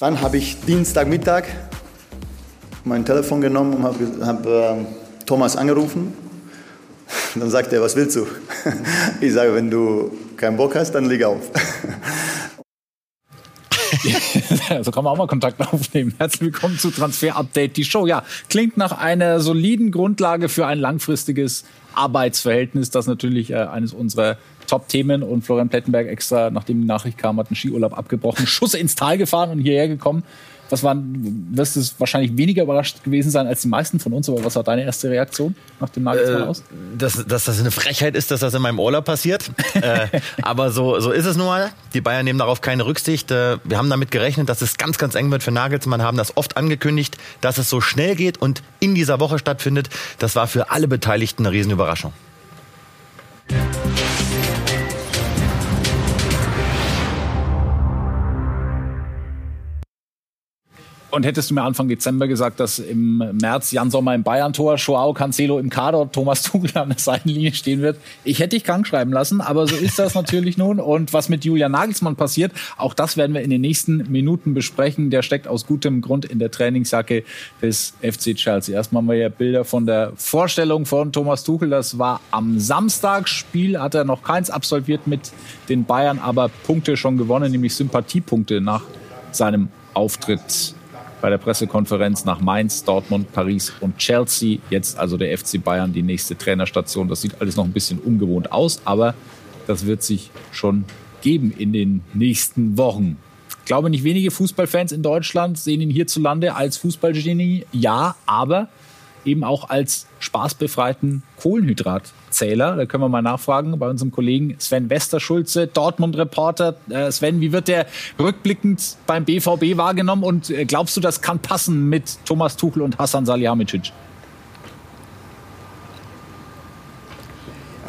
Dann habe ich Dienstagmittag mein Telefon genommen und habe hab, äh, Thomas angerufen. Dann sagt er, was willst du? Ich sage, wenn du keinen Bock hast, dann leg auf. so kann man auch mal Kontakt aufnehmen. Herzlich willkommen zu Transfer Update, die Show. Ja, klingt nach einer soliden Grundlage für ein langfristiges Arbeitsverhältnis, das natürlich äh, eines unserer Top-Themen und Florian Plettenberg extra, nachdem die Nachricht kam, hat einen Skiurlaub abgebrochen, Schuss ins Tal gefahren und hierher gekommen. Was waren, wirst du wahrscheinlich weniger überrascht gewesen sein als die meisten von uns, aber was war deine erste Reaktion nach dem Nagelsmann äh, aus? Dass, dass das eine Frechheit ist, dass das in meinem Urlaub passiert. äh, aber so, so ist es nun mal. Die Bayern nehmen darauf keine Rücksicht. Äh, wir haben damit gerechnet, dass es ganz, ganz eng wird für Nagelsmann, haben das oft angekündigt, dass es so schnell geht und in dieser Woche stattfindet. Das war für alle Beteiligten eine Riesenüberraschung. Und hättest du mir Anfang Dezember gesagt, dass im März Jan Sommer im Bayern-Tor, Joao Cancelo im Kader, Thomas Tuchel an der Seitenlinie stehen wird, ich hätte dich krank schreiben lassen, aber so ist das natürlich nun. Und was mit Julian Nagelsmann passiert, auch das werden wir in den nächsten Minuten besprechen. Der steckt aus gutem Grund in der Trainingsjacke des FC Chelsea. Erstmal haben wir ja Bilder von der Vorstellung von Thomas Tuchel. Das war am Samstag. Spiel hat er noch keins absolviert mit den Bayern, aber Punkte schon gewonnen, nämlich Sympathiepunkte nach seinem Auftritt bei der Pressekonferenz nach Mainz, Dortmund, Paris und Chelsea. Jetzt also der FC Bayern, die nächste Trainerstation. Das sieht alles noch ein bisschen ungewohnt aus, aber das wird sich schon geben in den nächsten Wochen. Ich glaube, nicht wenige Fußballfans in Deutschland sehen ihn hierzulande als Fußballgenie. Ja, aber eben auch als spaßbefreiten Kohlenhydratzähler. Da können wir mal nachfragen bei unserem Kollegen Sven Westerschulze, Dortmund-Reporter. Äh, Sven, wie wird der rückblickend beim BVB wahrgenommen und äh, glaubst du, das kann passen mit Thomas Tuchel und Hassan Salihamidzic?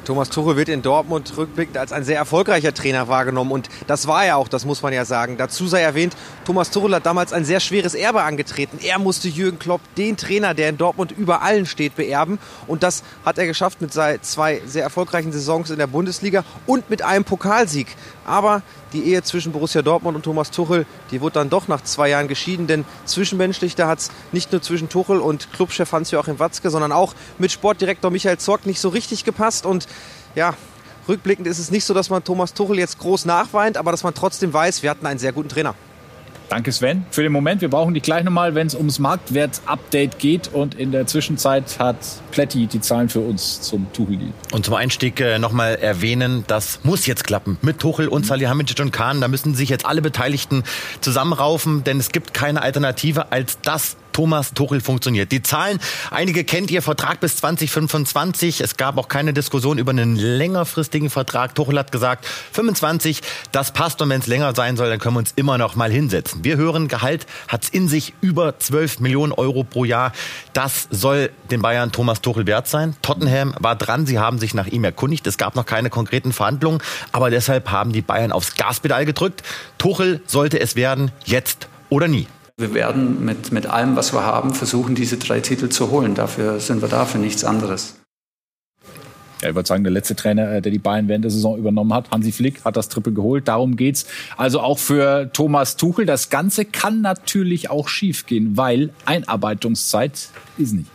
Thomas Tuchel wird in Dortmund rückblickend als ein sehr erfolgreicher Trainer wahrgenommen und das war er auch, das muss man ja sagen. Dazu sei erwähnt, Thomas Tuchel hat damals ein sehr schweres Erbe angetreten. Er musste Jürgen Klopp, den Trainer, der in Dortmund über allen steht, beerben und das hat er geschafft mit zwei sehr erfolgreichen Saisons in der Bundesliga und mit einem Pokalsieg. Aber die Ehe zwischen Borussia Dortmund und Thomas Tuchel, die wurde dann doch nach zwei Jahren geschieden, denn zwischenmenschlich, da hat es nicht nur zwischen Tuchel und Clubchef Hans-Joachim Watzke, sondern auch mit Sportdirektor Michael Zorc nicht so richtig gepasst und ja, rückblickend ist es nicht so, dass man Thomas Tuchel jetzt groß nachweint, aber dass man trotzdem weiß, wir hatten einen sehr guten Trainer. Danke Sven für den Moment. Wir brauchen dich gleich nochmal, wenn es ums Marktwert-Update geht. Und in der Zwischenzeit hat Pletti die Zahlen für uns zum Tuchel-Deal. Und zum Einstieg äh, nochmal erwähnen, das muss jetzt klappen. Mit Tuchel und Salihamidzic und Kahn, da müssen sich jetzt alle Beteiligten zusammenraufen, denn es gibt keine Alternative als das Thomas Tuchel funktioniert. Die Zahlen, einige kennt ihr, Vertrag bis 2025. Es gab auch keine Diskussion über einen längerfristigen Vertrag. Tuchel hat gesagt, 25, das passt und wenn es länger sein soll, dann können wir uns immer noch mal hinsetzen. Wir hören, Gehalt hat es in sich über 12 Millionen Euro pro Jahr. Das soll den Bayern Thomas Tuchel wert sein. Tottenham war dran, sie haben sich nach ihm erkundigt. Es gab noch keine konkreten Verhandlungen, aber deshalb haben die Bayern aufs Gaspedal gedrückt. Tuchel sollte es werden, jetzt oder nie. Wir werden mit, mit allem, was wir haben, versuchen, diese drei Titel zu holen. Dafür sind wir da, für nichts anderes. Ja, ich würde sagen, der letzte Trainer, äh, der die Bayern während der Saison übernommen hat, Hansi Flick, hat das Triple geholt. Darum geht's. Also auch für Thomas Tuchel. Das Ganze kann natürlich auch schiefgehen, weil Einarbeitungszeit ist nicht.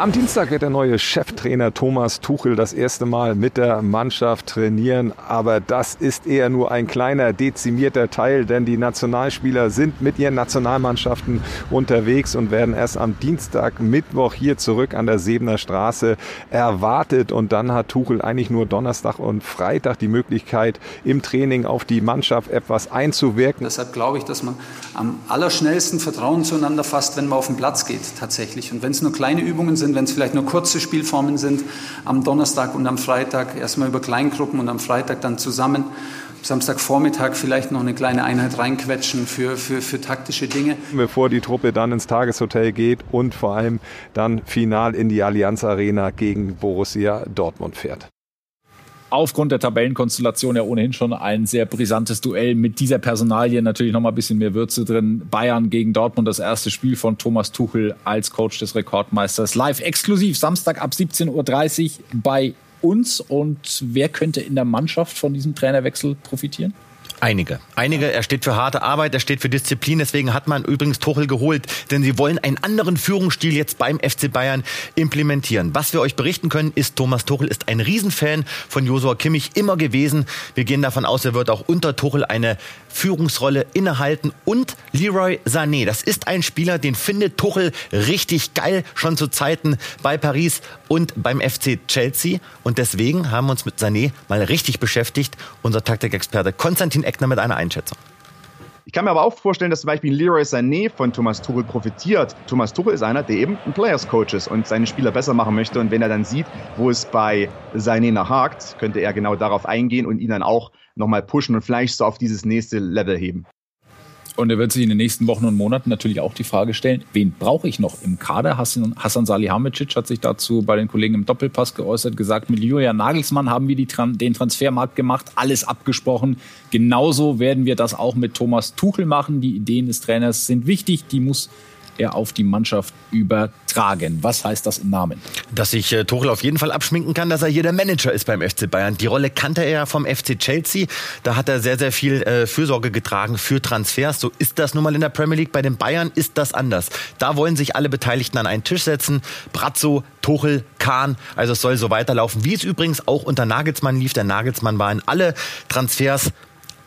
Am Dienstag wird der neue Cheftrainer Thomas Tuchel das erste Mal mit der Mannschaft trainieren. Aber das ist eher nur ein kleiner dezimierter Teil, denn die Nationalspieler sind mit ihren Nationalmannschaften unterwegs und werden erst am Dienstag, Mittwoch hier zurück an der Sebener Straße erwartet. Und dann hat Tuchel eigentlich nur Donnerstag und Freitag die Möglichkeit, im Training auf die Mannschaft etwas einzuwirken. Deshalb glaube ich, dass man am allerschnellsten Vertrauen zueinander fasst, wenn man auf den Platz geht, tatsächlich. Und wenn es nur kleine Übungen sind, sind, wenn es vielleicht nur kurze Spielformen sind, am Donnerstag und am Freitag erstmal über Kleingruppen und am Freitag dann zusammen. Samstagvormittag vielleicht noch eine kleine Einheit reinquetschen für, für, für taktische Dinge. Bevor die Truppe dann ins Tageshotel geht und vor allem dann final in die Allianz Arena gegen Borussia Dortmund fährt aufgrund der Tabellenkonstellation ja ohnehin schon ein sehr brisantes Duell mit dieser Personalie natürlich noch mal ein bisschen mehr Würze drin. Bayern gegen Dortmund, das erste Spiel von Thomas Tuchel als Coach des Rekordmeisters. Live exklusiv, Samstag ab 17.30 Uhr bei uns und wer könnte in der Mannschaft von diesem Trainerwechsel profitieren? Einige. Einige. Er steht für harte Arbeit, er steht für Disziplin. Deswegen hat man übrigens Tuchel geholt, denn sie wollen einen anderen Führungsstil jetzt beim FC Bayern implementieren. Was wir euch berichten können, ist, Thomas Tuchel ist ein Riesenfan von Josua Kimmich immer gewesen. Wir gehen davon aus, er wird auch unter Tuchel eine Führungsrolle innehalten. Und Leroy Sané, das ist ein Spieler, den findet Tuchel richtig geil, schon zu Zeiten bei Paris und beim FC Chelsea. Und deswegen haben wir uns mit Sané mal richtig beschäftigt. Unser Taktikexperte Konstantin Eckner mit einer Einschätzung. Ich kann mir aber auch vorstellen, dass zum Beispiel Leroy Sané von Thomas Tuchel profitiert. Thomas Tuchel ist einer, der eben ein Players Coach ist und seine Spieler besser machen möchte. Und wenn er dann sieht, wo es bei Sané nachhakt, könnte er genau darauf eingehen und ihn dann auch nochmal pushen und vielleicht so auf dieses nächste Level heben. Und er wird sich in den nächsten Wochen und Monaten natürlich auch die Frage stellen, wen brauche ich noch im Kader? Hassan, Hassan Salihamidzic hat sich dazu bei den Kollegen im Doppelpass geäußert, gesagt, mit Julian Nagelsmann haben wir die, den Transfermarkt gemacht, alles abgesprochen. Genauso werden wir das auch mit Thomas Tuchel machen. Die Ideen des Trainers sind wichtig, die muss er auf die Mannschaft übertragen. Was heißt das im Namen? Dass sich äh, Tuchel auf jeden Fall abschminken kann, dass er hier der Manager ist beim FC Bayern. Die Rolle kannte er ja vom FC Chelsea. Da hat er sehr, sehr viel äh, Fürsorge getragen für Transfers. So ist das nun mal in der Premier League. Bei den Bayern ist das anders. Da wollen sich alle Beteiligten an einen Tisch setzen. Brazzo, Tuchel, Kahn. Also es soll so weiterlaufen, wie es übrigens auch unter Nagelsmann lief. Der Nagelsmann war in alle Transfers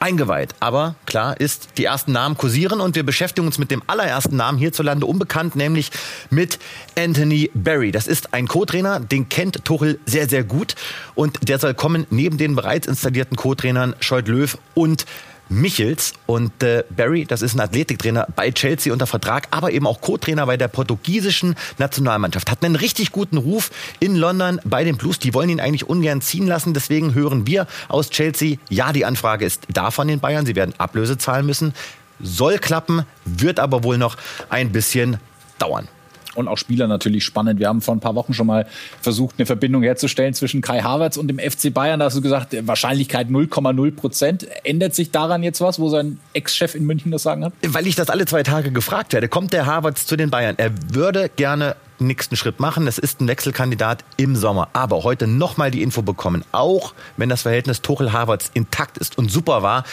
eingeweiht. Aber klar ist, die ersten Namen kursieren und wir beschäftigen uns mit dem allerersten Namen hierzulande unbekannt, nämlich mit Anthony Barry. Das ist ein Co-Trainer, den kennt Tuchel sehr, sehr gut und der soll kommen neben den bereits installierten Co-Trainern Scholt Löw und Michels. Und äh, Barry, das ist ein Athletiktrainer bei Chelsea unter Vertrag, aber eben auch Co-Trainer bei der portugiesischen Nationalmannschaft. Hat einen richtig guten Ruf in London bei den Blues. Die wollen ihn eigentlich ungern ziehen lassen. Deswegen hören wir aus Chelsea, ja, die Anfrage ist da von den Bayern. Sie werden Ablöse zahlen müssen. Soll klappen, wird aber wohl noch ein bisschen dauern und auch Spieler natürlich spannend. Wir haben vor ein paar Wochen schon mal versucht, eine Verbindung herzustellen zwischen Kai Havertz und dem FC Bayern. Da hast du gesagt, Wahrscheinlichkeit 0,0 Prozent. Ändert sich daran jetzt was, wo sein Ex-Chef in München das sagen hat? Weil ich das alle zwei Tage gefragt werde. Kommt der Havertz zu den Bayern? Er würde gerne nächsten Schritt machen. Es ist ein Wechselkandidat im Sommer. Aber heute nochmal die Info bekommen. Auch wenn das Verhältnis Tuchel-Havertz intakt ist und super war,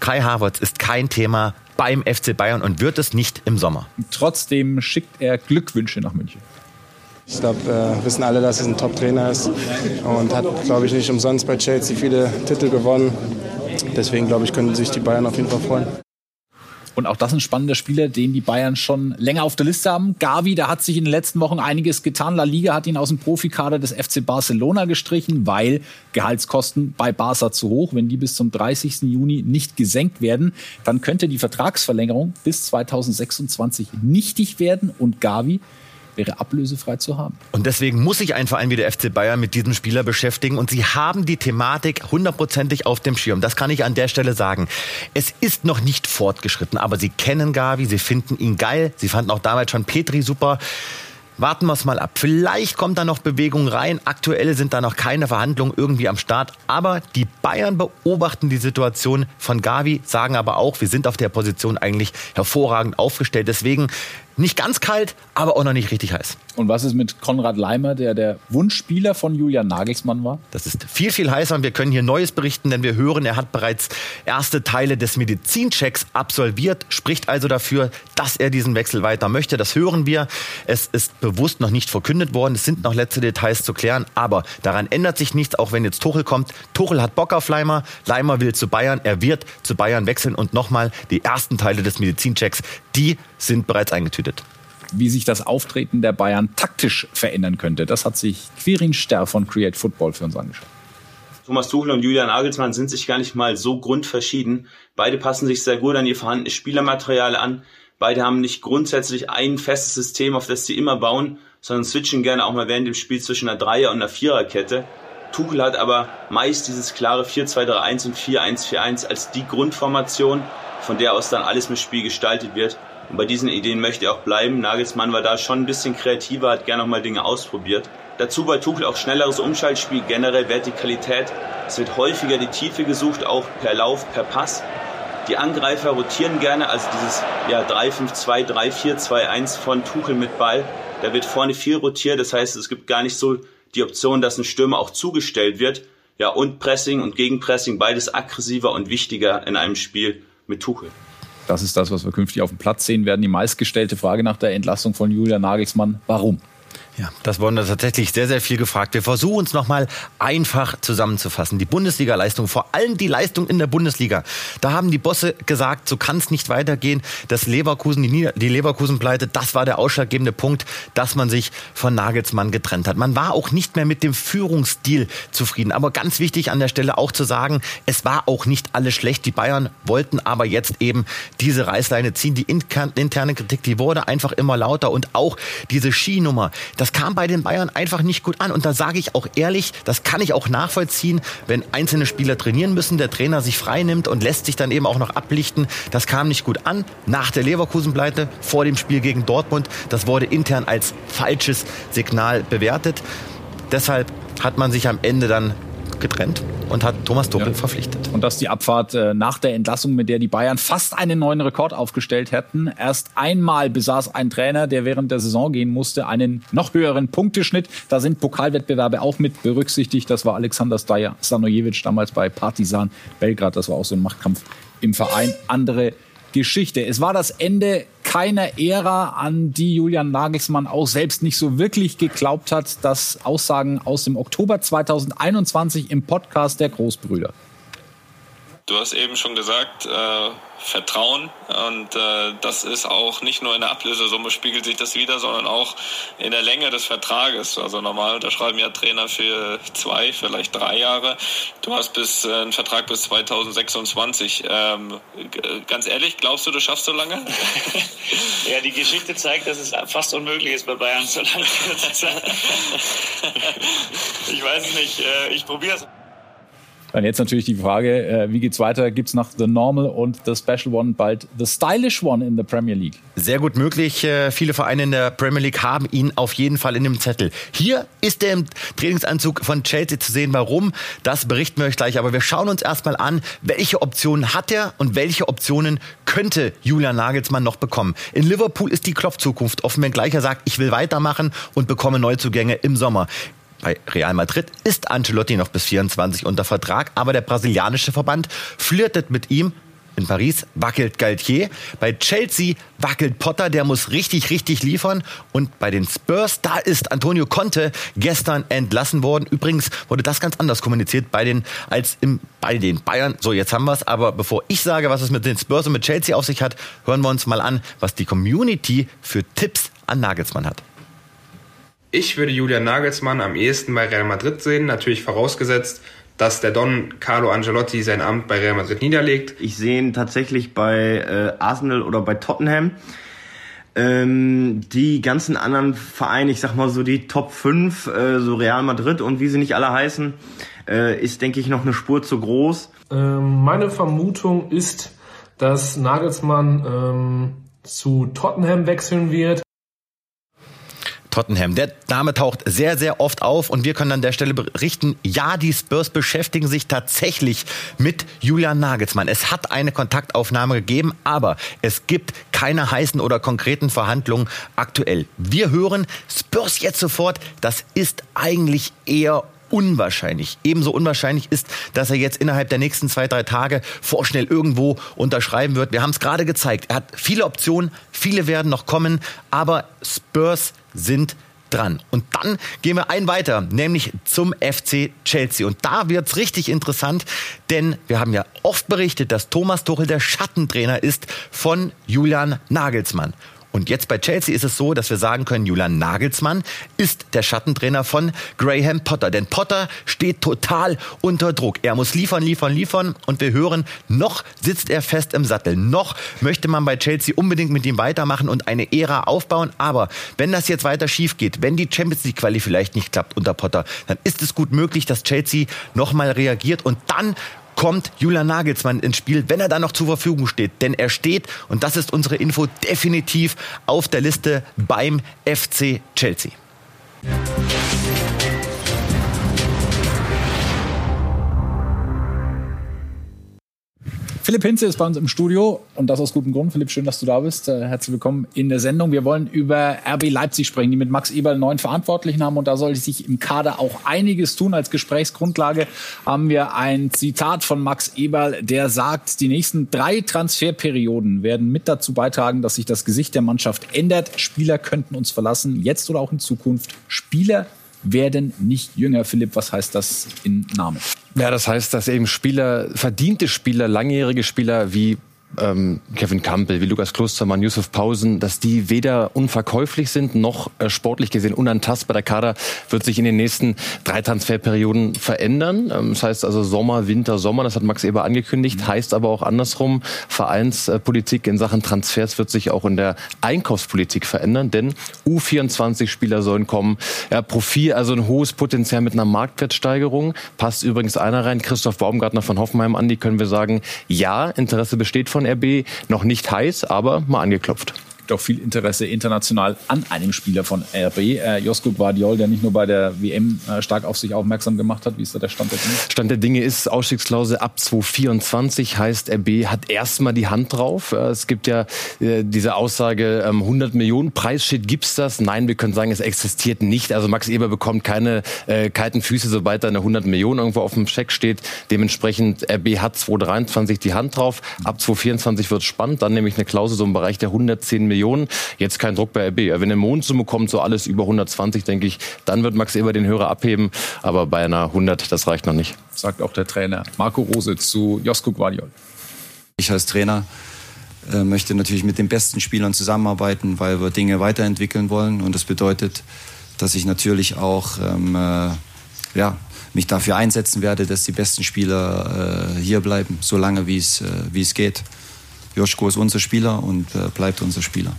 Kai Havertz ist kein Thema beim FC Bayern und wird es nicht im Sommer. Trotzdem schickt er Glückwünsche nach München. Ich glaube, wir wissen alle, dass es ein Top-Trainer ist und hat, glaube ich, nicht umsonst bei Chelsea viele Titel gewonnen. Deswegen, glaube ich, können sich die Bayern auf jeden Fall freuen. Und auch das ein spannender Spieler, den die Bayern schon länger auf der Liste haben. Gavi, da hat sich in den letzten Wochen einiges getan. La Liga hat ihn aus dem Profikader des FC Barcelona gestrichen, weil Gehaltskosten bei Barca zu hoch. Wenn die bis zum 30. Juni nicht gesenkt werden, dann könnte die Vertragsverlängerung bis 2026 nichtig werden und Gavi wäre ablösefrei zu haben. Und deswegen muss sich ein Verein wie der FC Bayern mit diesem Spieler beschäftigen und sie haben die Thematik hundertprozentig auf dem Schirm. Das kann ich an der Stelle sagen. Es ist noch nicht fortgeschritten, aber sie kennen Gavi, sie finden ihn geil, sie fanden auch damals schon Petri super. Warten wir es mal ab. Vielleicht kommt da noch Bewegung rein. Aktuell sind da noch keine Verhandlungen irgendwie am Start. Aber die Bayern beobachten die Situation von Gavi, sagen aber auch, wir sind auf der Position eigentlich hervorragend aufgestellt. Deswegen nicht ganz kalt, aber auch noch nicht richtig heiß. Und was ist mit Konrad Leimer, der der Wunschspieler von Julian Nagelsmann war? Das ist viel, viel heißer und wir können hier Neues berichten, denn wir hören, er hat bereits erste Teile des Medizinchecks absolviert, spricht also dafür, dass er diesen Wechsel weiter möchte. Das hören wir. Es ist bewusst noch nicht verkündet worden. Es sind noch letzte Details zu klären, aber daran ändert sich nichts, auch wenn jetzt Tuchel kommt. Tuchel hat Bock auf Leimer. Leimer will zu Bayern. Er wird zu Bayern wechseln und nochmal die ersten Teile des Medizinchecks, die sind bereits eingetütet. Wie sich das Auftreten der Bayern taktisch verändern könnte, das hat sich Quirin Sterr von Create Football für uns angeschaut. Thomas Tuchel und Julian Nagelsmann sind sich gar nicht mal so grundverschieden. Beide passen sich sehr gut an ihr vorhandenes Spielermaterial an. Beide haben nicht grundsätzlich ein festes System, auf das sie immer bauen, sondern switchen gerne auch mal während dem Spiel zwischen einer Dreier- und einer Viererkette. Tuchel hat aber meist dieses klare 4-2-3-1 und 4-1-4-1 als die Grundformation, von der aus dann alles im Spiel gestaltet wird. Und bei diesen Ideen möchte er auch bleiben. Nagelsmann war da schon ein bisschen kreativer, hat gerne nochmal Dinge ausprobiert. Dazu bei Tuchel auch schnelleres Umschaltspiel, generell Vertikalität. Es wird häufiger die Tiefe gesucht, auch per Lauf, per Pass. Die Angreifer rotieren gerne, also dieses ja, 3-5-2, 3-4-2-1 von Tuchel mit Ball. Da wird vorne viel rotiert, das heißt, es gibt gar nicht so die Option, dass ein Stürmer auch zugestellt wird. Ja, und Pressing und Gegenpressing, beides aggressiver und wichtiger in einem Spiel mit Tuchel. Das ist das, was wir künftig auf dem Platz sehen werden. Die meistgestellte Frage nach der Entlassung von Julian Nagelsmann. Warum? Ja, das wurden tatsächlich sehr, sehr viel gefragt. Wir versuchen es nochmal einfach zusammenzufassen. Die Bundesliga-Leistung, vor allem die Leistung in der Bundesliga. Da haben die Bosse gesagt, so kann es nicht weitergehen. Das Leverkusen, die, die Leverkusen-Pleite, das war der ausschlaggebende Punkt, dass man sich von Nagelsmann getrennt hat. Man war auch nicht mehr mit dem Führungsstil zufrieden. Aber ganz wichtig an der Stelle auch zu sagen, es war auch nicht alles schlecht. Die Bayern wollten aber jetzt eben diese Reißleine ziehen. Die interne Kritik, die wurde einfach immer lauter. Und auch diese Skinummer, das kam bei den Bayern einfach nicht gut an. Und da sage ich auch ehrlich, das kann ich auch nachvollziehen, wenn einzelne Spieler trainieren müssen, der Trainer sich frei nimmt und lässt sich dann eben auch noch ablichten. Das kam nicht gut an. Nach der Leverkusen-Pleite, vor dem Spiel gegen Dortmund, das wurde intern als falsches Signal bewertet. Deshalb hat man sich am Ende dann getrennt und hat Thomas Tuchel ja. verpflichtet. Und dass die Abfahrt äh, nach der Entlassung, mit der die Bayern fast einen neuen Rekord aufgestellt hätten, erst einmal besaß ein Trainer, der während der Saison gehen musste, einen noch höheren Punkteschnitt. Da sind Pokalwettbewerbe auch mit berücksichtigt. Das war Alexander Stanojevic damals bei Partizan Belgrad. Das war auch so ein Machtkampf im Verein. Andere Geschichte. Es war das Ende keiner Ära, an die Julian Nagelsmann auch selbst nicht so wirklich geglaubt hat. Das Aussagen aus dem Oktober 2021 im Podcast der Großbrüder. Du hast eben schon gesagt, äh, Vertrauen und äh, das ist auch nicht nur in der Ablösesumme spiegelt sich das wieder, sondern auch in der Länge des Vertrages. Also normal unterschreiben ja Trainer für zwei, vielleicht drei Jahre. Du hast bis äh, einen Vertrag bis 2026. Ähm, ganz ehrlich, glaubst du, du schaffst so lange? ja, die Geschichte zeigt, dass es fast unmöglich ist, bei Bayern so lange zu sein. ich weiß nicht. Äh, ich probiere es. Dann jetzt natürlich die Frage, äh, wie geht's weiter? Gibt's nach The Normal und The Special One bald The Stylish One in der Premier League? Sehr gut möglich. Äh, viele Vereine in der Premier League haben ihn auf jeden Fall in dem Zettel. Hier ist er im Trainingsanzug von Chelsea zu sehen. Warum? Das berichten wir euch gleich. Aber wir schauen uns erstmal an, welche Optionen hat er und welche Optionen könnte Julian Nagelsmann noch bekommen. In Liverpool ist die Klopfzukunft offen, wenn gleich er sagt, ich will weitermachen und bekomme Neuzugänge im Sommer. Bei Real Madrid ist Ancelotti noch bis 24 unter Vertrag, aber der brasilianische Verband flirtet mit ihm. In Paris wackelt Galtier, bei Chelsea wackelt Potter, der muss richtig, richtig liefern. Und bei den Spurs, da ist Antonio Conte gestern entlassen worden. Übrigens wurde das ganz anders kommuniziert bei den, als im, bei den Bayern. So, jetzt haben wir es. Aber bevor ich sage, was es mit den Spurs und mit Chelsea auf sich hat, hören wir uns mal an, was die Community für Tipps an Nagelsmann hat. Ich würde Julian Nagelsmann am ehesten bei Real Madrid sehen, natürlich vorausgesetzt, dass der Don Carlo Angelotti sein Amt bei Real Madrid niederlegt. Ich sehe ihn tatsächlich bei äh, Arsenal oder bei Tottenham. Ähm, die ganzen anderen Vereine, ich sag mal so die Top 5, äh, so Real Madrid und wie sie nicht alle heißen, äh, ist, denke ich, noch eine Spur zu groß. Ähm, meine Vermutung ist, dass Nagelsmann ähm, zu Tottenham wechseln wird. Tottenham. Der Name taucht sehr, sehr oft auf und wir können an der Stelle berichten, ja, die Spurs beschäftigen sich tatsächlich mit Julian Nagelsmann. Es hat eine Kontaktaufnahme gegeben, aber es gibt keine heißen oder konkreten Verhandlungen aktuell. Wir hören Spurs jetzt sofort, das ist eigentlich eher unwahrscheinlich. Ebenso unwahrscheinlich ist, dass er jetzt innerhalb der nächsten zwei, drei Tage vorschnell irgendwo unterschreiben wird. Wir haben es gerade gezeigt. Er hat viele Optionen, viele werden noch kommen, aber Spurs sind dran. Und dann gehen wir ein weiter, nämlich zum FC Chelsea. Und da wird's richtig interessant, denn wir haben ja oft berichtet, dass Thomas Tuchel der Schattentrainer ist von Julian Nagelsmann. Und jetzt bei Chelsea ist es so, dass wir sagen können, Julian Nagelsmann ist der Schattentrainer von Graham Potter. Denn Potter steht total unter Druck. Er muss liefern, liefern, liefern. Und wir hören, noch sitzt er fest im Sattel. Noch möchte man bei Chelsea unbedingt mit ihm weitermachen und eine Ära aufbauen. Aber wenn das jetzt weiter schief geht, wenn die Champions League Quali vielleicht nicht klappt unter Potter, dann ist es gut möglich, dass Chelsea nochmal reagiert und dann kommt Julian Nagelsmann ins Spiel, wenn er da noch zur Verfügung steht. Denn er steht, und das ist unsere Info, definitiv auf der Liste beim FC Chelsea. Philipp Hinze ist bei uns im Studio und das aus gutem Grund. Philipp, schön, dass du da bist. Äh, herzlich willkommen in der Sendung. Wir wollen über RB Leipzig sprechen, die mit Max Eberl neuen Verantwortlichen haben und da soll sich im Kader auch einiges tun. Als Gesprächsgrundlage haben wir ein Zitat von Max Eberl, der sagt, die nächsten drei Transferperioden werden mit dazu beitragen, dass sich das Gesicht der Mannschaft ändert. Spieler könnten uns verlassen, jetzt oder auch in Zukunft. Spieler werden nicht jünger. Philipp, was heißt das in Namen? Ja, das heißt, dass eben Spieler, verdiente Spieler, langjährige Spieler wie ähm, Kevin Campbell, wie Lukas Klostermann, Yusuf Pausen, dass die weder unverkäuflich sind noch äh, sportlich gesehen unantastbar. Der Kader wird sich in den nächsten drei Transferperioden verändern. Ähm, das heißt also Sommer, Winter, Sommer, das hat Max Eber angekündigt, heißt aber auch andersrum, Vereinspolitik in Sachen Transfers wird sich auch in der Einkaufspolitik verändern, denn U24-Spieler sollen kommen. Ja, Profil, also ein hohes Potenzial mit einer Marktwertsteigerung. Passt übrigens einer rein, Christoph Baumgartner von Hoffenheim an, die können wir sagen, ja, Interesse besteht von von RB noch nicht heiß, aber mal angeklopft auch viel Interesse international an einem Spieler von RB, äh, Josko Guardiol, der nicht nur bei der WM äh, stark auf sich aufmerksam gemacht hat. Wie ist da der Stand der Dinge? Stand der Dinge ist Ausstiegsklausel ab 2024, heißt RB hat erstmal die Hand drauf. Äh, es gibt ja äh, diese Aussage, ähm, 100 Millionen Preisschild gibt's das? Nein, wir können sagen, es existiert nicht. Also Max Eber bekommt keine äh, kalten Füße, sobald da eine 100 Millionen irgendwo auf dem Scheck steht. Dementsprechend RB hat 2023 die Hand drauf. Ab 2024 wird's spannend. Dann nämlich eine Klausel so im Bereich der 110 Millionen. Millionen. Jetzt kein Druck bei RB. Wenn eine Mondsumme kommt, so alles über 120, denke ich, dann wird Max Eber den Hörer abheben. Aber bei einer 100, das reicht noch nicht. Sagt auch der Trainer Marco Rose zu Josko Guardiol. Ich als Trainer äh, möchte natürlich mit den besten Spielern zusammenarbeiten, weil wir Dinge weiterentwickeln wollen. Und das bedeutet, dass ich natürlich auch ähm, äh, ja, mich dafür einsetzen werde, dass die besten Spieler äh, hier bleiben, solange wie es, äh, wie es geht. Joschko ist unser Spieler und äh, bleibt unser Spieler.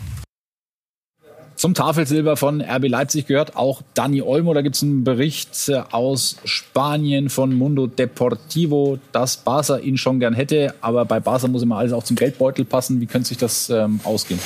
Zum Tafelsilber von RB Leipzig gehört auch Dani Olmo. Da gibt es einen Bericht äh, aus Spanien von Mundo Deportivo, dass Barca ihn schon gern hätte. Aber bei Barca muss immer alles auch zum Geldbeutel passen. Wie könnte sich das ähm, ausgehen?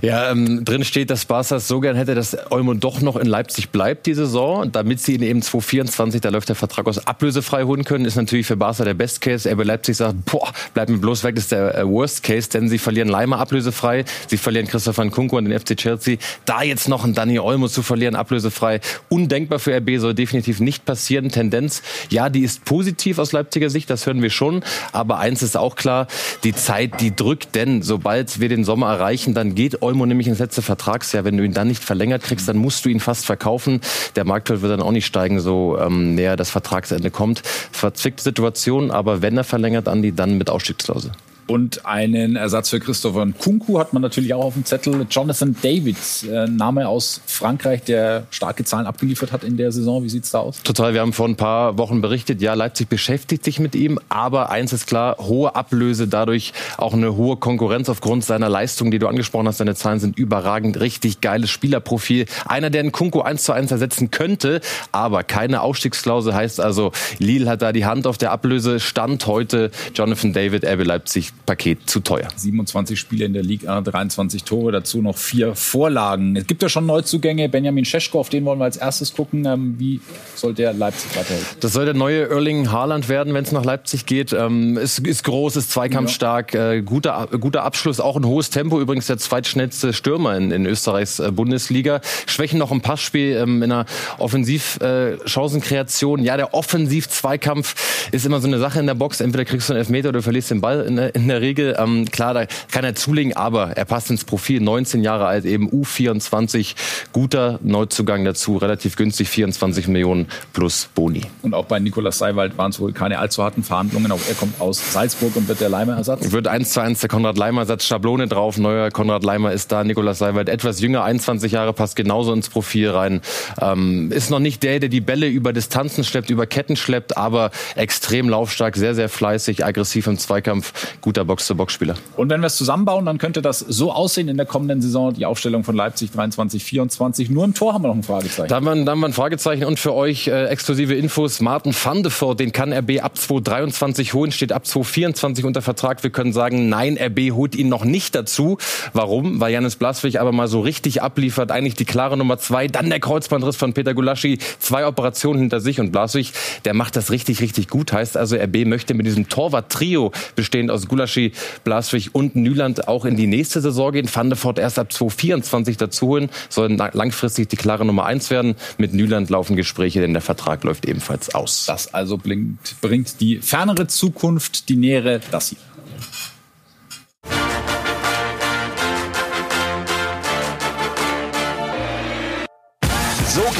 Ja, ähm, drin steht, dass Barca es so gern hätte, dass Olmo doch noch in Leipzig bleibt die Saison. Damit sie ihn eben 2024, da läuft der Vertrag aus, ablösefrei holen können, ist natürlich für Barca der Best Case. RB Leipzig sagt, boah, bleib mir bloß weg, das ist der äh, Worst Case, denn sie verlieren Leimer ablösefrei, sie verlieren Christopher Nkunku an den FC Chelsea. Da jetzt noch einen Dani Olmo zu verlieren, ablösefrei, undenkbar für RB, soll definitiv nicht passieren. Tendenz, ja, die ist positiv aus Leipziger Sicht, das hören wir schon. Aber eins ist auch klar, die Zeit, die drückt, denn sobald wir den Sommer erreichen, dann geht Olmo nämlich ins letzte Vertragsjahr. Wenn du ihn dann nicht verlängert kriegst, dann musst du ihn fast verkaufen. Der Marktwert wird dann auch nicht steigen, so ähm, näher das Vertragsende kommt. Verzwickte Situation, aber wenn er verlängert, Andi, dann mit Ausstiegsklausel. Und einen Ersatz für Christopher Kunku hat man natürlich auch auf dem Zettel. Jonathan Davids, äh, Name aus Frankreich, der starke Zahlen abgeliefert hat in der Saison. Wie sieht's da aus? Total. Wir haben vor ein paar Wochen berichtet, ja, Leipzig beschäftigt sich mit ihm. Aber eins ist klar, hohe Ablöse, dadurch auch eine hohe Konkurrenz aufgrund seiner Leistung, die du angesprochen hast. Seine Zahlen sind überragend. Richtig geiles Spielerprofil. Einer, der einen Kunku eins zu eins ersetzen könnte, aber keine Ausstiegsklausel heißt also, Lille hat da die Hand auf der Ablöse. Stand heute Jonathan David, RB Leipzig Paket zu teuer. 27 Spiele in der Liga, 23 Tore, dazu noch vier Vorlagen. Es gibt ja schon Neuzugänge. Benjamin Scheschko, auf den wollen wir als erstes gucken. Ähm, wie soll der Leipzig weiterhelfen? Das soll der neue Erling Haaland werden, wenn es nach Leipzig geht. Ähm, ist, ist groß, ist zweikampfstark, ja. äh, guter, guter Abschluss, auch ein hohes Tempo. Übrigens der zweitschnellste Stürmer in, in Österreichs äh, Bundesliga. Schwächen noch im Passspiel, ähm, in einer Offensivchancenkreation. Äh, ja, der Offensiv-Zweikampf ist immer so eine Sache in der Box. Entweder kriegst du einen Elfmeter oder du verlierst den Ball in, in der Regel. Ähm, klar, da kann er zulegen, aber er passt ins Profil. 19 Jahre alt, eben U24. Guter Neuzugang dazu, relativ günstig, 24 Millionen plus Boni. Und auch bei Nikolaus Seiwald waren es wohl keine allzu harten Verhandlungen. Auch er kommt aus Salzburg und wird der Leimer-Ersatz. Wird 1 zu 1 der Konrad-Leimer-Ersatz, Schablone drauf. Neuer Konrad Leimer ist da. Nikolaus Seiwald etwas jünger, 21 Jahre, passt genauso ins Profil rein. Ähm, ist noch nicht der, der die Bälle über Distanzen schleppt, über Ketten schleppt, aber extrem laufstark, sehr, sehr fleißig, aggressiv im Zweikampf. Guter Box-zu-Box-Spieler. Und wenn wir es zusammenbauen, dann könnte das so aussehen in der kommenden Saison, die Aufstellung von Leipzig 23, 24. Nur im Tor haben wir noch ein Fragezeichen. Da haben wir, da haben wir ein Fragezeichen und für euch äh, exklusive Infos. Martin van de Voort, den kann RB ab 2023 holen, steht ab 2024 unter Vertrag. Wir können sagen, nein, RB holt ihn noch nicht dazu. Warum? Weil Janis Blaswig aber mal so richtig abliefert. Eigentlich die klare Nummer zwei. Dann der Kreuzbandriss von Peter Gulaschi. Zwei Operationen hinter sich und Blaswig, der macht das richtig, richtig gut. Heißt also, RB möchte mit diesem Torwart-Trio bestehend aus Gulaschi Gulaschi, Blaswig und Nyland auch in die nächste Saison gehen. Fandefort erst ab 2024 dazuholen, sollen langfristig die klare Nummer eins werden. Mit Nyland laufen Gespräche, denn der Vertrag läuft ebenfalls aus. Das also bringt, bringt die fernere Zukunft, die nähere, das hier.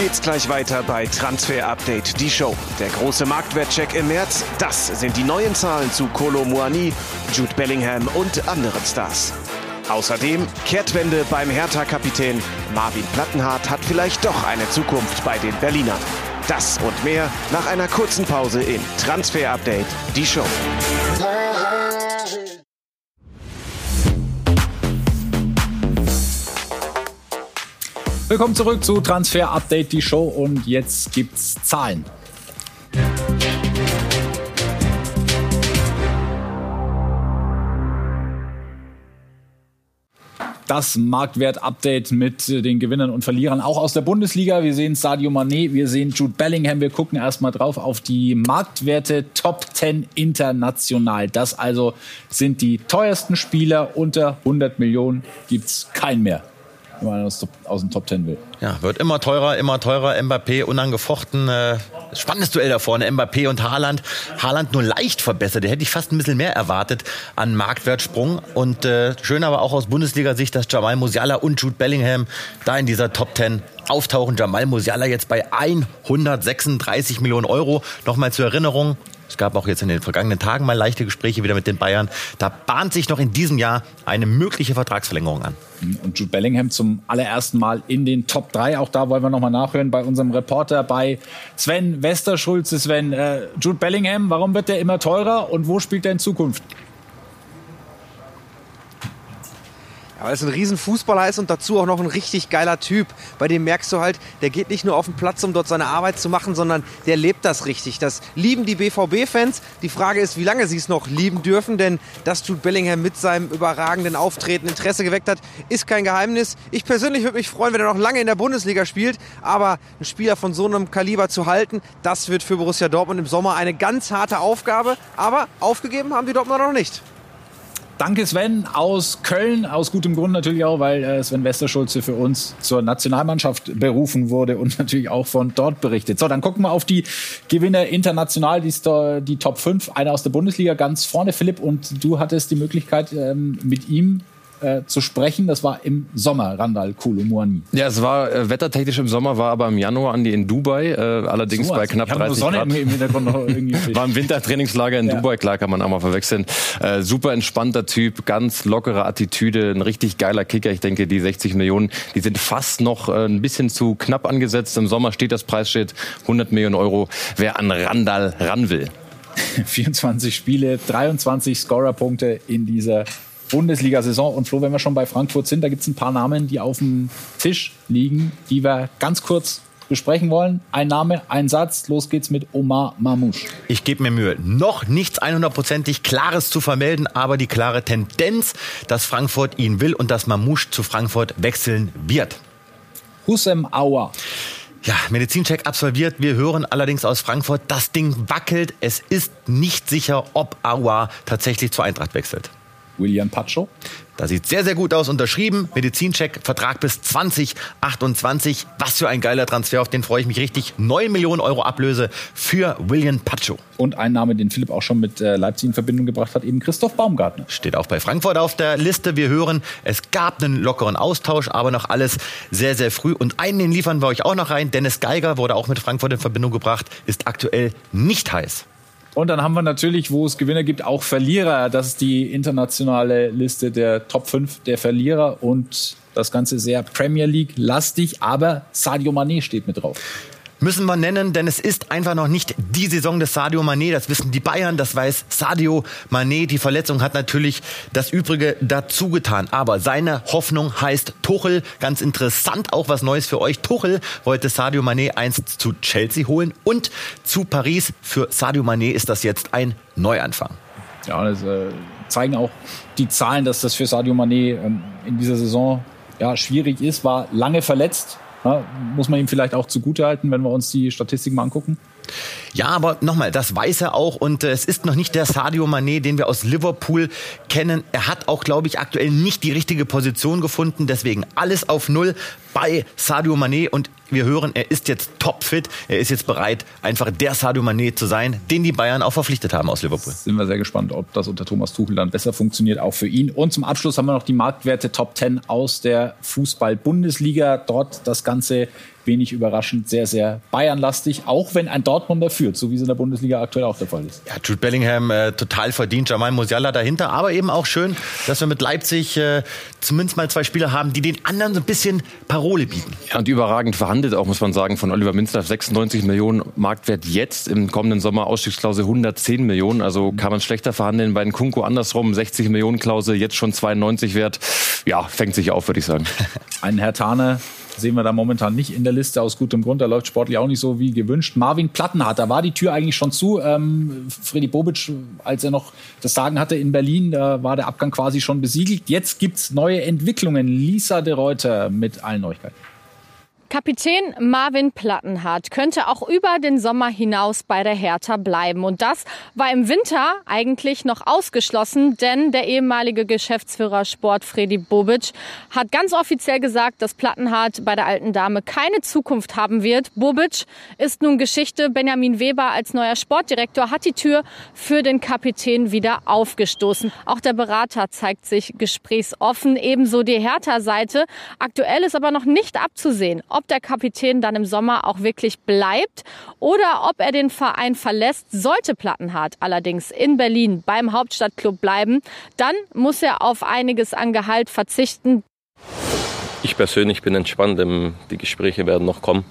Geht's gleich weiter bei Transfer Update, die Show. Der große Marktwertcheck im März, das sind die neuen Zahlen zu Kolo Muani, Jude Bellingham und anderen Stars. Außerdem Kehrtwende beim Hertha-Kapitän. Marvin Plattenhardt hat vielleicht doch eine Zukunft bei den Berlinern. Das und mehr nach einer kurzen Pause in Transfer Update, die Show. Willkommen zurück zu Transfer Update, die Show. Und jetzt gibt's Zahlen. Das Marktwert-Update mit den Gewinnern und Verlierern auch aus der Bundesliga. Wir sehen Sadio Mané, wir sehen Jude Bellingham. Wir gucken erstmal drauf auf die Marktwerte Top 10 international. Das also sind die teuersten Spieler unter 100 Millionen. Gibt's keinen mehr wenn man aus, aus dem Top Ten will. Ja, wird immer teurer, immer teurer. Mbappé unangefochten. Äh, spannendes Duell da vorne. Mbappé und Haaland. Haaland nur leicht verbessert. Da hätte ich fast ein bisschen mehr erwartet an Marktwertsprung. Und äh, schön aber auch aus Bundesliga-Sicht, dass Jamal Musiala und Jude Bellingham da in dieser Top Ten auftauchen. Jamal Musiala jetzt bei 136 Millionen Euro. Nochmal zur Erinnerung, es gab auch jetzt in den vergangenen Tagen mal leichte Gespräche wieder mit den Bayern. Da bahnt sich noch in diesem Jahr eine mögliche Vertragsverlängerung an. Und Jude Bellingham zum allerersten Mal in den Top 3. Auch da wollen wir nochmal nachhören bei unserem Reporter, bei Sven Westerschulze. Sven, äh, Jude Bellingham, warum wird der immer teurer und wo spielt er in Zukunft? Aber er ist ein riesen Fußballer ist und dazu auch noch ein richtig geiler Typ. Bei dem merkst du halt, der geht nicht nur auf den Platz, um dort seine Arbeit zu machen, sondern der lebt das richtig. Das lieben die BVB-Fans. Die Frage ist, wie lange sie es noch lieben dürfen, denn dass Jude Bellingham mit seinem überragenden Auftreten Interesse geweckt hat, ist kein Geheimnis. Ich persönlich würde mich freuen, wenn er noch lange in der Bundesliga spielt, aber einen Spieler von so einem Kaliber zu halten, das wird für Borussia Dortmund im Sommer eine ganz harte Aufgabe. Aber aufgegeben haben die Dortmunder noch nicht. Danke Sven aus Köln, aus gutem Grund natürlich auch, weil äh, Sven Westerschulze für uns zur Nationalmannschaft berufen wurde und natürlich auch von dort berichtet. So, dann gucken wir auf die Gewinner international, die, die Top 5, einer aus der Bundesliga ganz vorne, Philipp, und du hattest die Möglichkeit, ähm, mit ihm äh, zu sprechen. Das war im Sommer, Randall Kolomuani. Ja, es war äh, wettertechnisch im Sommer, war aber im Januar Andi in Dubai, äh, allerdings so, bei knapp 30 Sonne Grad. Im Hintergrund noch irgendwie war im Wintertrainingslager in ja. Dubai, klar kann man auch mal verwechseln. Äh, super entspannter Typ, ganz lockere Attitüde, ein richtig geiler Kicker. Ich denke, die 60 Millionen, die sind fast noch äh, ein bisschen zu knapp angesetzt. Im Sommer steht das Preisschild 100 Millionen Euro, wer an Randall ran will. 24 Spiele, 23 Scorerpunkte in dieser Bundesliga-Saison. Und Flo, wenn wir schon bei Frankfurt sind, da gibt es ein paar Namen, die auf dem Tisch liegen, die wir ganz kurz besprechen wollen. Ein Name, ein Satz. Los geht's mit Omar Mamouche. Ich gebe mir Mühe. Noch nichts 100%ig Klares zu vermelden, aber die klare Tendenz, dass Frankfurt ihn will und dass Mamouche zu Frankfurt wechseln wird. Hussein Auer. Ja, Medizincheck absolviert. Wir hören allerdings aus Frankfurt, das Ding wackelt. Es ist nicht sicher, ob Aua tatsächlich zur Eintracht wechselt. William Pacho. Da sieht sehr, sehr gut aus. Unterschrieben. Medizincheck, Vertrag bis 2028. Was für ein geiler Transfer. Auf den freue ich mich richtig. 9 Millionen Euro Ablöse für William Pacho. Und ein Name, den Philipp auch schon mit äh, Leipzig in Verbindung gebracht hat, eben Christoph Baumgartner. Steht auch bei Frankfurt auf der Liste. Wir hören, es gab einen lockeren Austausch, aber noch alles sehr, sehr früh. Und einen liefern wir euch auch noch rein. Dennis Geiger wurde auch mit Frankfurt in Verbindung gebracht, ist aktuell nicht heiß. Und dann haben wir natürlich, wo es Gewinner gibt, auch Verlierer. Das ist die internationale Liste der Top 5 der Verlierer und das Ganze sehr Premier League lastig, aber Sadio Mané steht mit drauf müssen wir nennen, denn es ist einfach noch nicht die Saison des Sadio Mané. Das wissen die Bayern, das weiß Sadio Mané. Die Verletzung hat natürlich das Übrige dazu getan. Aber seine Hoffnung heißt Tuchel. Ganz interessant, auch was Neues für euch. Tuchel wollte Sadio Mané einst zu Chelsea holen und zu Paris. Für Sadio Mané ist das jetzt ein Neuanfang. Ja, das äh, zeigen auch die Zahlen, dass das für Sadio Mané ähm, in dieser Saison ja, schwierig ist. War lange verletzt, ja, muss man ihm vielleicht auch zugutehalten, wenn wir uns die Statistik mal angucken? Ja, aber nochmal, das weiß er auch und äh, es ist noch nicht der Sadio Mané, den wir aus Liverpool kennen. Er hat auch, glaube ich, aktuell nicht die richtige Position gefunden. Deswegen alles auf Null bei Sadio Mané und wir hören, er ist jetzt topfit. Er ist jetzt bereit, einfach der Sadio Mané zu sein, den die Bayern auch verpflichtet haben aus Liverpool. Sind wir sehr gespannt, ob das unter Thomas Tuchel dann besser funktioniert, auch für ihn. Und zum Abschluss haben wir noch die Marktwerte Top 10 aus der Fußball-Bundesliga. Dort das Ganze wenig überraschend sehr, sehr Bayernlastig, auch wenn ein Dortmunder führt, so wie es in der Bundesliga aktuell auch der Fall ist. Ja, Jude Bellingham äh, total verdient, Jamal Musiala dahinter, aber eben auch schön, dass wir mit Leipzig äh, zumindest mal zwei Spieler haben, die den anderen so ein bisschen Parole bieten. Ja, und überragend verhandelt auch, muss man sagen, von Oliver Minzler 96 Millionen Marktwert jetzt, im kommenden Sommer Ausstiegsklausel 110 Millionen, also kann man schlechter verhandeln. Bei den Kunko andersrum 60 Millionen Klausel, jetzt schon 92 wert. Ja, fängt sich auf, würde ich sagen. Ein Herr Tane sehen wir da momentan nicht in der Liste aus gutem Grund. Da läuft sportlich auch nicht so wie gewünscht. Marvin Plattenhardt, da war die Tür eigentlich schon zu. Ähm, Freddy Bobic, als er noch das Sagen hatte in Berlin, da war der Abgang quasi schon besiegelt. Jetzt gibt's neue Entwicklungen. Lisa de Reuter mit allen Neuigkeiten. Kapitän Marvin Plattenhardt könnte auch über den Sommer hinaus bei der Hertha bleiben. Und das war im Winter eigentlich noch ausgeschlossen, denn der ehemalige Geschäftsführer Sport Freddy Bobic hat ganz offiziell gesagt, dass Plattenhardt bei der alten Dame keine Zukunft haben wird. Bobic ist nun Geschichte. Benjamin Weber als neuer Sportdirektor hat die Tür für den Kapitän wieder aufgestoßen. Auch der Berater zeigt sich gesprächsoffen, ebenso die Hertha-Seite. Aktuell ist aber noch nicht abzusehen, ob ob der Kapitän dann im Sommer auch wirklich bleibt oder ob er den Verein verlässt. Sollte Plattenhardt allerdings in Berlin beim Hauptstadtclub bleiben, dann muss er auf einiges an Gehalt verzichten. Ich persönlich bin entspannt, die Gespräche werden noch kommen.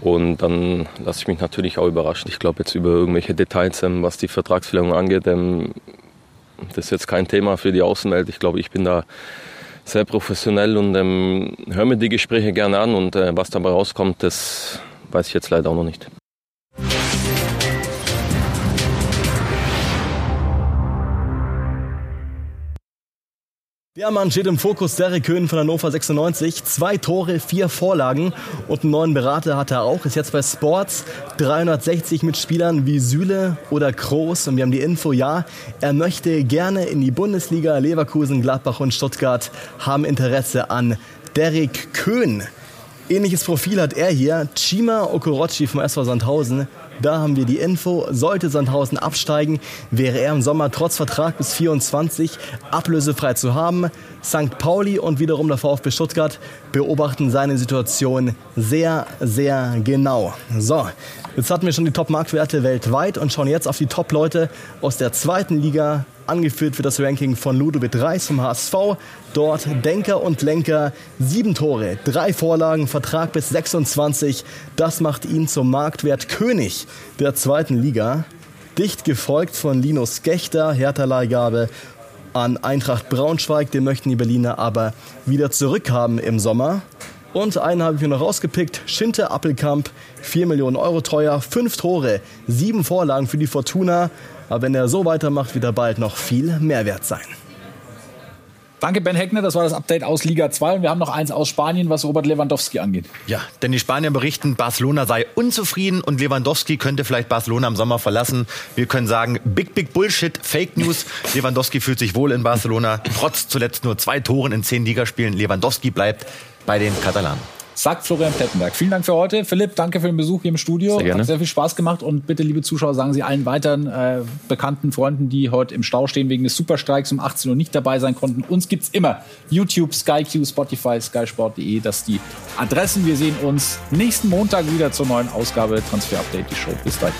Und dann lasse ich mich natürlich auch überraschen. Ich glaube jetzt über irgendwelche Details, ähm, was die Vertragsverlängerung angeht, ähm, das ist jetzt kein Thema für die Außenwelt. Ich glaube, ich bin da sehr professionell und ähm, höre mir die Gespräche gerne an und äh, was dabei rauskommt, das weiß ich jetzt leider auch noch nicht. Der Mann steht im Fokus, Derek Köhn von Hannover 96. Zwei Tore, vier Vorlagen und einen neuen Berater hat er auch. Ist jetzt bei Sports 360 mit Spielern wie Süle oder Kroos. Und wir haben die Info, ja, er möchte gerne in die Bundesliga. Leverkusen, Gladbach und Stuttgart haben Interesse an Derek Köhn. Ähnliches Profil hat er hier. Chima Okorochi vom SV Sandhausen da haben wir die Info. Sollte Sandhausen absteigen, wäre er im Sommer trotz Vertrag bis 24 ablösefrei zu haben. St. Pauli und wiederum der VfB Stuttgart beobachten seine Situation sehr, sehr genau. So, jetzt hatten wir schon die Top-Marktwerte weltweit und schauen jetzt auf die Top-Leute aus der zweiten Liga Angeführt wird das Ranking von Ludovic Reis vom HSV. Dort Denker und Lenker, sieben Tore, drei Vorlagen, Vertrag bis 26. Das macht ihn zum Marktwert-König der zweiten Liga. Dicht gefolgt von Linus Gechter, Hertha-Leihgabe an Eintracht Braunschweig. Den möchten die Berliner aber wieder zurückhaben im Sommer. Und einen habe ich mir noch rausgepickt. Schinte Appelkamp, 4 Millionen Euro teuer, fünf Tore, sieben Vorlagen für die Fortuna. Aber wenn er so weitermacht, wird er bald noch viel mehr wert sein. Danke, Ben Heckner. Das war das Update aus Liga 2. Und wir haben noch eins aus Spanien, was Robert Lewandowski angeht. Ja, denn die Spanier berichten, Barcelona sei unzufrieden und Lewandowski könnte vielleicht Barcelona im Sommer verlassen. Wir können sagen, big, big Bullshit, Fake News. Lewandowski fühlt sich wohl in Barcelona, trotz zuletzt nur zwei Toren in zehn Ligaspielen. Lewandowski bleibt bei den Katalanen sagt Florian Plettenberg. Vielen Dank für heute. Philipp, danke für den Besuch hier im Studio. Sehr gerne. Hat sehr viel Spaß gemacht und bitte, liebe Zuschauer, sagen Sie allen weiteren äh, bekannten Freunden, die heute im Stau stehen wegen des Superstreiks um 18 Uhr nicht dabei sein konnten. Uns gibt's immer. YouTube, SkyQ, Spotify, skysport.de. Das die Adressen. Wir sehen uns nächsten Montag wieder zur neuen Ausgabe Transfer Update, die Show. Bis dahin.